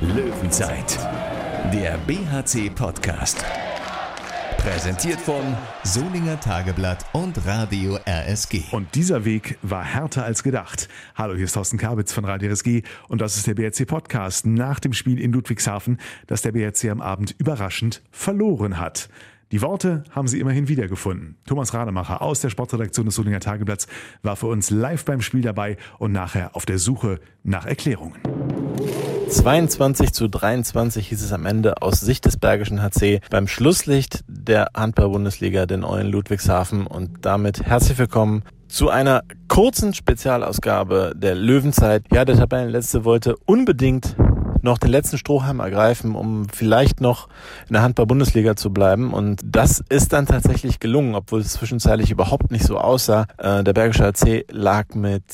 Löwenzeit, der BHC-Podcast. Präsentiert von Solinger Tageblatt und Radio RSG. Und dieser Weg war härter als gedacht. Hallo, hier ist Thorsten Kabitz von Radio RSG und das ist der BRC Podcast nach dem Spiel in Ludwigshafen, das der BRC am Abend überraschend verloren hat. Die Worte haben sie immerhin wiedergefunden. Thomas Rademacher aus der Sportredaktion des Solinger Tageblatts war für uns live beim Spiel dabei und nachher auf der Suche nach Erklärungen. 22 zu 23 hieß es am Ende aus Sicht des Bergischen HC beim Schlusslicht der Handball-Bundesliga, den Eulen Ludwigshafen. Und damit herzlich willkommen zu einer kurzen Spezialausgabe der Löwenzeit. Ja, der Tabellenletzte wollte unbedingt noch den letzten Strohhalm ergreifen, um vielleicht noch in der Handball-Bundesliga zu bleiben. Und das ist dann tatsächlich gelungen, obwohl es zwischenzeitlich überhaupt nicht so aussah. Äh, der Bergische AC lag mit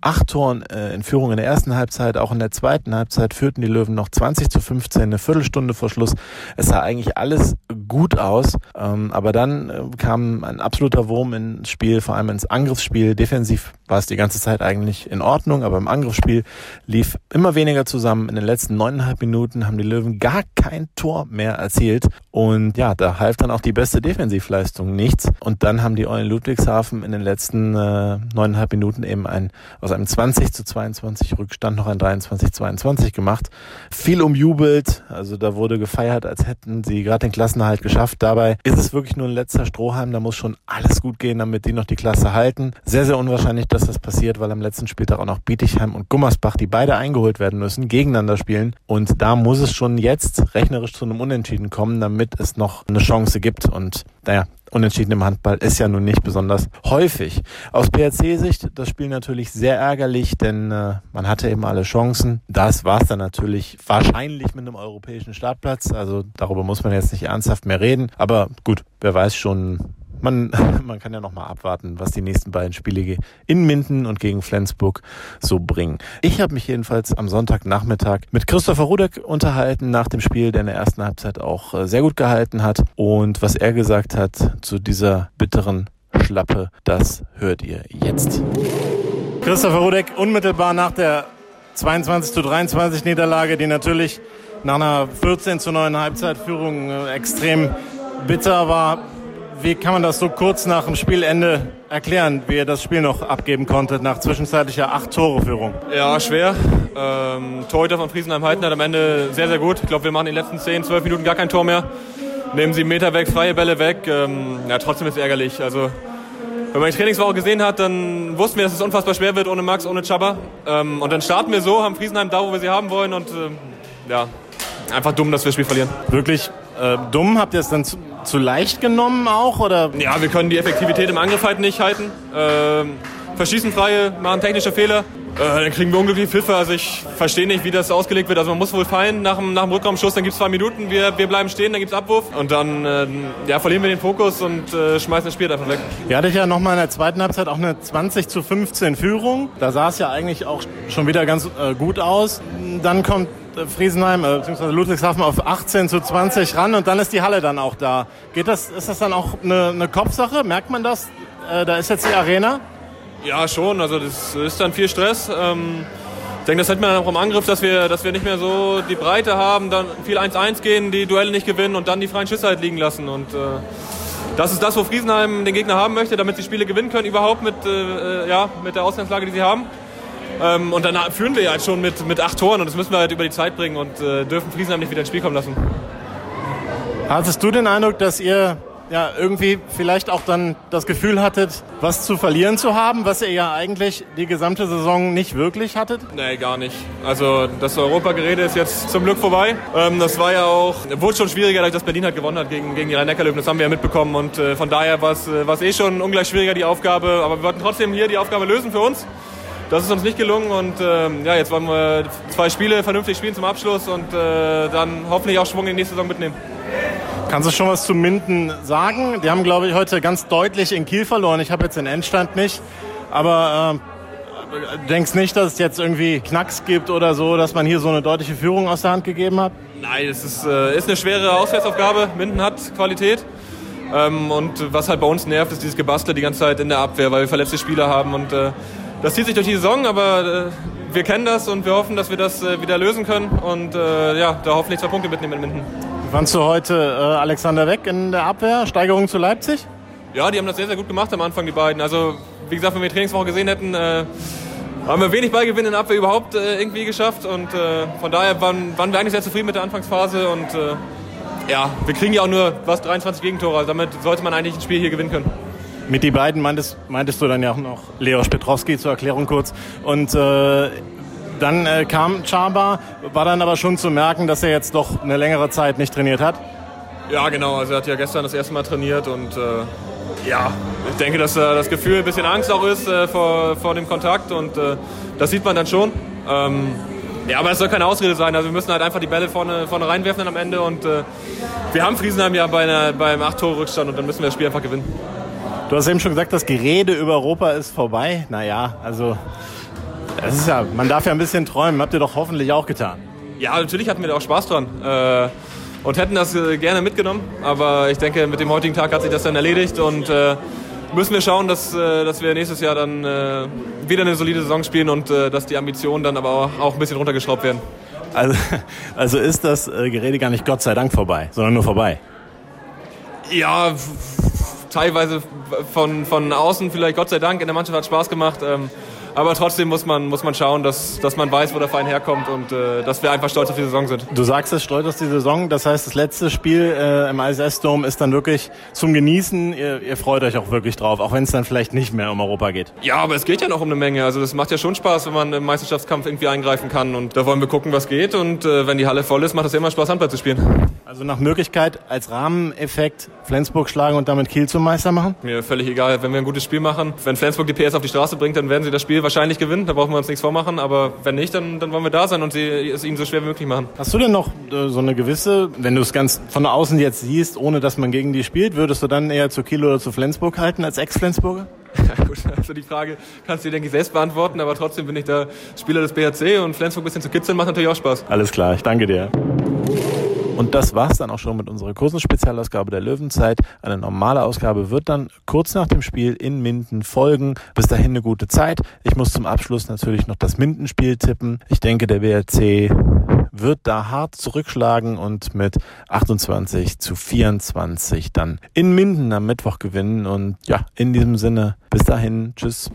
acht Toren äh, in Führung in der ersten Halbzeit. Auch in der zweiten Halbzeit führten die Löwen noch 20 zu 15, eine Viertelstunde vor Schluss. Es sah eigentlich alles gut aus. Ähm, aber dann äh, kam ein absoluter Wurm ins Spiel, vor allem ins Angriffsspiel. Defensiv war es die ganze Zeit eigentlich in Ordnung, aber im Angriffsspiel lief immer weniger zusammen. In den letzten letzten neuneinhalb Minuten haben die Löwen gar kein Tor mehr erzielt. Und ja, da half dann auch die beste Defensivleistung nichts. Und dann haben die Eulen Ludwigshafen in den letzten äh, neuneinhalb Minuten eben ein, aus einem 20 zu 22 Rückstand noch ein 23 zu 22 gemacht. Viel umjubelt, also da wurde gefeiert, als hätten sie gerade den Klassenerhalt geschafft. Dabei ist es wirklich nur ein letzter Strohhalm, da muss schon alles gut gehen, damit die noch die Klasse halten. Sehr, sehr unwahrscheinlich, dass das passiert, weil am letzten Spieltag auch noch Bietigheim und Gummersbach, die beide eingeholt werden müssen, gegeneinander spielen spielen. Und da muss es schon jetzt rechnerisch zu einem Unentschieden kommen, damit es noch eine Chance gibt. Und naja, Unentschieden im Handball ist ja nun nicht besonders häufig. Aus BRC-Sicht das Spiel natürlich sehr ärgerlich, denn äh, man hatte eben alle Chancen. Das war es dann natürlich wahrscheinlich mit einem europäischen Startplatz. Also darüber muss man jetzt nicht ernsthaft mehr reden. Aber gut, wer weiß schon, man, man kann ja noch mal abwarten, was die nächsten beiden Spiele in Minden und gegen Flensburg so bringen. Ich habe mich jedenfalls am Sonntagnachmittag mit Christopher Rudek unterhalten nach dem Spiel, der in der ersten Halbzeit auch äh, sehr gut gehalten hat. Und was er gesagt hat zu dieser bitteren Schlappe, das hört ihr jetzt. Christopher Rudek, unmittelbar nach der 22 zu 23 Niederlage, die natürlich nach einer 14 zu 9 Halbzeitführung äh, extrem bitter war. Wie kann man das so kurz nach dem Spielende erklären, wie ihr das Spiel noch abgeben konntet nach zwischenzeitlicher acht Tore Führung? Ja, schwer. Ähm, Torhüter von Friesenheim halten hat am Ende sehr, sehr gut. Ich glaube, wir machen in den letzten 10, 12 Minuten gar kein Tor mehr. Nehmen sie Meter weg, freie Bälle weg. Ähm, ja, trotzdem ist es ärgerlich. Also, wenn man die Trainingswoche gesehen hat, dann wussten wir, dass es unfassbar schwer wird ohne Max, ohne Chaba. Ähm, und dann starten wir so, haben Friesenheim da, wo wir sie haben wollen. Und ähm, ja, einfach dumm, dass wir das Spiel verlieren. Wirklich äh, dumm? Habt ihr es dann zu, zu, leicht genommen auch? Oder? Ja, wir können die Effektivität im Angriff halt nicht halten. Ähm, verschießen freie, machen technische Fehler. Äh, dann kriegen wir unglückliche Pfiffe. Also ich verstehe nicht, wie das ausgelegt wird. Also man muss wohl fallen nach dem, nach dem Rückraumschuss, dann gibt es zwei Minuten, wir, wir bleiben stehen, dann gibt es Abwurf. Und dann äh, ja, verlieren wir den Fokus und äh, schmeißen das Spiel einfach weg. Ihr hattet ja nochmal in der zweiten Halbzeit auch eine 20 zu 15 Führung. Da sah es ja eigentlich auch schon wieder ganz äh, gut aus. Dann kommt Friesenheim äh, bzw. Ludwigshafen auf 18 zu 20 ran und dann ist die Halle dann auch da. Geht das, ist das dann auch eine, eine Kopfsache? Merkt man das? Äh, da ist jetzt die Arena? Ja, schon. Also das ist dann viel Stress. Ähm, ich denke, das hat man auch im Angriff, dass wir, dass wir nicht mehr so die Breite haben, dann viel 1-1 gehen, die Duelle nicht gewinnen und dann die freien Schüsse halt liegen lassen. Und äh, das ist das, wo Friesenheim den Gegner haben möchte, damit sie Spiele gewinnen können überhaupt mit, äh, ja, mit der Ausgangslage, die sie haben. Ähm, und dann führen wir ja halt schon mit, mit acht Toren und das müssen wir halt über die Zeit bringen und äh, dürfen Friesenheim nicht wieder ins Spiel kommen lassen. Hattest du den Eindruck, dass ihr ja, irgendwie vielleicht auch dann das Gefühl hattet, was zu verlieren zu haben, was ihr ja eigentlich die gesamte Saison nicht wirklich hattet? Nee, gar nicht. Also das Europagerede ist jetzt zum Glück vorbei. Ähm, das war ja auch, wurde schon schwieriger, dadurch, dass Berlin halt gewonnen hat gegen, gegen die Rhein-Neckar-Löwen. Das haben wir ja mitbekommen und äh, von daher war es äh, eh schon ungleich schwieriger, die Aufgabe. Aber wir wollten trotzdem hier die Aufgabe lösen für uns. Das ist uns nicht gelungen und ähm, ja, jetzt wollen wir zwei Spiele vernünftig spielen zum Abschluss und äh, dann hoffentlich auch Schwung in die nächste Saison mitnehmen. Kannst du schon was zu Minden sagen? Die haben, glaube ich, heute ganz deutlich in Kiel verloren. Ich habe jetzt den Endstand nicht, aber äh, denkst nicht, dass es jetzt irgendwie Knacks gibt oder so, dass man hier so eine deutliche Führung aus der Hand gegeben hat? Nein, es ist, äh, ist eine schwere Auswärtsaufgabe. Minden hat Qualität. Ähm, und was halt bei uns nervt, ist dieses Gebastel die ganze Zeit in der Abwehr, weil wir verletzte Spieler haben und äh, das zieht sich durch die Saison, aber äh, wir kennen das und wir hoffen, dass wir das äh, wieder lösen können und äh, ja, da hoffentlich zwei Punkte mitnehmen in Minden. Fandst du heute äh, Alexander Weg in der Abwehr? Steigerung zu Leipzig? Ja, die haben das sehr, sehr gut gemacht am Anfang, die beiden. Also, wie gesagt, wenn wir die Trainingswoche gesehen hätten, äh, haben wir wenig Ballgewinn in der Abwehr überhaupt äh, irgendwie geschafft. Und von daher waren, waren, wir eigentlich sehr zufrieden mit der Anfangsphase. Und ja, wir kriegen ja auch nur was 23 Gegentore. Also damit sollte man eigentlich ein Spiel hier gewinnen können. Mit die beiden meintest, meintest du dann ja auch noch Leos Petrowski zur Erklärung kurz. Und äh, dann äh, kam Chaba, war dann aber schon zu merken, dass er jetzt doch eine längere Zeit nicht trainiert hat. Ja, genau. Also er hat ja gestern das erste Mal trainiert und äh, ja, ich denke, dass äh, das Gefühl ein bisschen Angst auch ist äh, vor, vor dem Kontakt und äh, das sieht man dann schon. Ähm, ja, aber es soll keine Ausrede sein. Also wir müssen halt einfach die Bälle vorne, vorne reinwerfen am Ende und äh, wir haben Friesenheim ja bei einer, beim 8-Tore-Rückstand und dann müssen wir das Spiel einfach gewinnen. Du hast eben schon gesagt, das Gerede über Europa ist vorbei. Naja, also das ist ja, man darf ja ein bisschen träumen. Habt ihr doch hoffentlich auch getan. Ja, natürlich hatten wir da auch Spaß dran. Äh, und hätten das äh, gerne mitgenommen. Aber ich denke, mit dem heutigen Tag hat sich das dann erledigt und äh, müssen wir schauen, dass, äh, dass wir nächstes Jahr dann äh, wieder eine solide Saison spielen und dass die Ambitionen dann aber auch, auch ein bisschen runtergeschraubt werden. Also, also ist das Gerede gar nicht Gott sei Dank vorbei, sondern nur vorbei? Ja, teilweise von, von außen vielleicht Gott sei Dank. In der Mannschaft hat Spaß gemacht. Ähm, aber trotzdem muss man, muss man schauen, dass, dass man weiß, wo der Verein herkommt und äh, dass wir einfach stolz auf die Saison sind. Du sagst es, stolz auf die Saison. Das heißt, das letzte Spiel äh, im ISS-Dome ist dann wirklich zum Genießen. Ihr, ihr freut euch auch wirklich drauf, auch wenn es dann vielleicht nicht mehr um Europa geht. Ja, aber es geht ja noch um eine Menge. Also das macht ja schon Spaß, wenn man im Meisterschaftskampf irgendwie eingreifen kann. Und da wollen wir gucken, was geht. Und äh, wenn die Halle voll ist, macht es immer Spaß, Handball zu spielen. Also nach Möglichkeit als Rahmeneffekt Flensburg schlagen und damit Kiel zum Meister machen? Mir völlig egal. Wenn wir ein gutes Spiel machen, wenn Flensburg die PS auf die Straße bringt, dann werden sie das Spiel wahrscheinlich gewinnen. Da brauchen wir uns nichts vormachen. Aber wenn nicht, dann, dann wollen wir da sein und sie, es ihnen so schwer wie möglich machen. Hast du denn noch äh, so eine gewisse, wenn du es ganz von außen jetzt siehst, ohne dass man gegen die spielt, würdest du dann eher zu Kiel oder zu Flensburg halten als Ex-Flensburger? Ja gut, also die Frage kannst du dir, denke ich, selbst beantworten, aber trotzdem bin ich da Spieler des BHC und Flensburg ein bisschen zu kitzeln macht natürlich auch Spaß. Alles klar, ich danke dir. Und das war's dann auch schon mit unserer kurzen Spezialausgabe der Löwenzeit. Eine normale Ausgabe wird dann kurz nach dem Spiel in Minden folgen. Bis dahin eine gute Zeit. Ich muss zum Abschluss natürlich noch das Mindenspiel tippen. Ich denke, der BRC wird da hart zurückschlagen und mit 28 zu 24 dann in Minden am Mittwoch gewinnen. Und ja, in diesem Sinne, bis dahin, tschüss.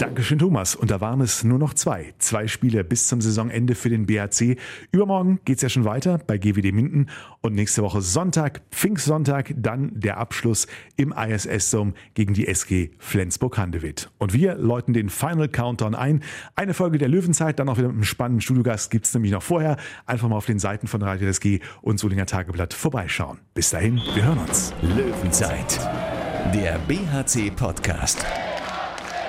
Dankeschön, Thomas. Und da waren es nur noch zwei. Zwei Spiele bis zum Saisonende für den BHC. Übermorgen geht es ja schon weiter bei GWD Minden. Und nächste Woche Sonntag, Pfingstsonntag, dann der Abschluss im ISS-Dome gegen die SG Flensburg-Handewitt. Und wir läuten den Final Countdown ein. Eine Folge der Löwenzeit, dann auch wieder mit einem spannenden Studiogast gibt es nämlich noch vorher. Einfach mal auf den Seiten von Radio SG und Solinger Tageblatt vorbeischauen. Bis dahin, wir hören uns. Löwenzeit, der BHC-Podcast.